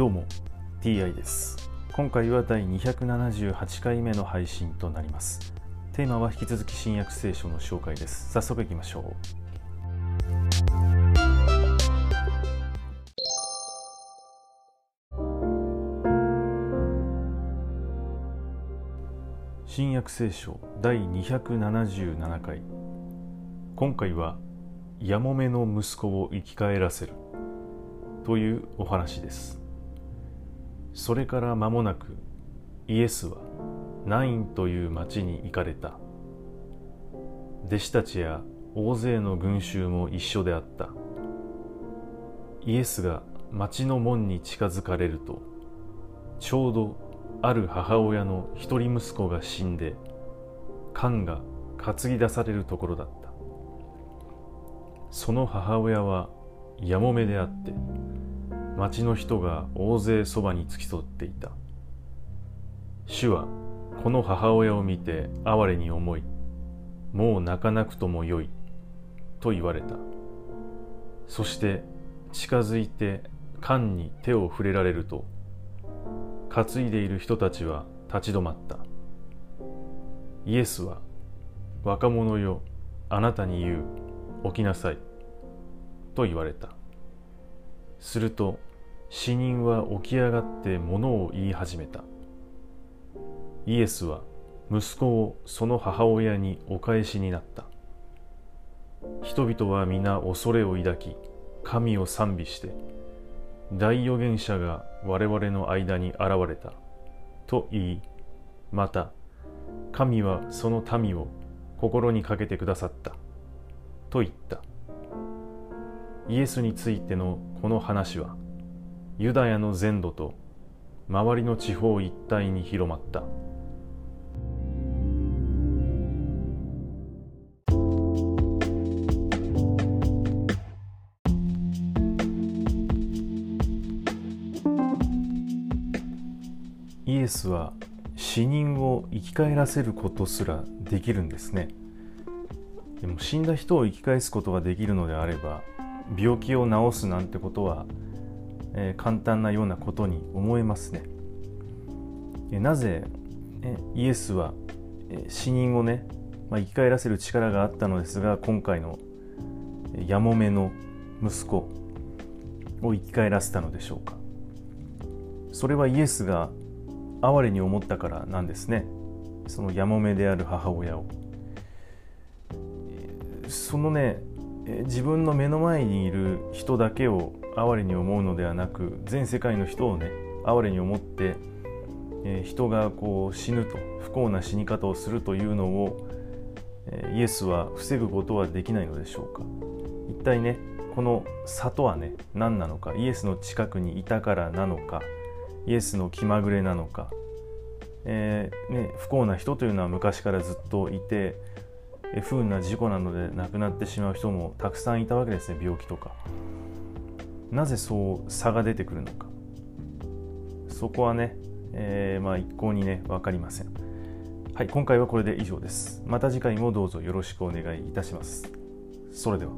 どうも TI です。今回は第278回目の配信となります。テーマは引き続き新約聖書の紹介です。早速いきましょう。新約聖書第277回。今回はやもめの息子を生き返らせるというお話です。それから間もなくイエスはナインという町に行かれた。弟子たちや大勢の群衆も一緒であった。イエスが町の門に近づかれるとちょうどある母親の一人息子が死んで缶が担ぎ出されるところだった。その母親はやもめであって町の人が大勢そばに付き添っていた。主はこの母親を見て哀れに思いもう泣かなくともよいと言われた。そして近づいて缶に手を触れられると担いでいる人たちは立ち止まった。イエスは若者よあなたに言う起きなさいと言われた。すると死人は起き上がって物を言い始めた。イエスは息子をその母親にお返しになった。人々は皆恐れを抱き神を賛美して大預言者が我々の間に現れたと言いまた神はその民を心にかけてくださったと言った。イエスについてのこの話はユダヤの全土と周りの地方一帯に広まった。イエスは死人を生き返らせることすらできるんですね。でも死んだ人を生き返すことができるのであれば病気を治すなんてことはえー、簡単なようなことに思えますね。え、なぜ、え、イエスは、え死人をね、まあ、生き返らせる力があったのですが今回のやもめの息子を生き返らせたのでしょうか。それはイエスが哀れに思ったからなんですね。そのやもめである母親を。そのね自分の目の前にいる人だけを哀れに思うのではなく全世界の人をね哀れに思って、えー、人がこう死ぬと不幸な死に方をするというのを、えー、イエスは防ぐことはできないのでしょうか。一体ねこの差はね何なのかイエスの近くにいたからなのかイエスの気まぐれなのか、えーね、不幸な人というのは昔からずっといて不運な事故などで亡くなってしまう人もたくさんいたわけですね病気とか。なぜそう差が出てくるのか。そこはね、えー、まあ一向にね分かりません。はい今回はこれで以上です。また次回もどうぞよろしくお願いいたします。それでは。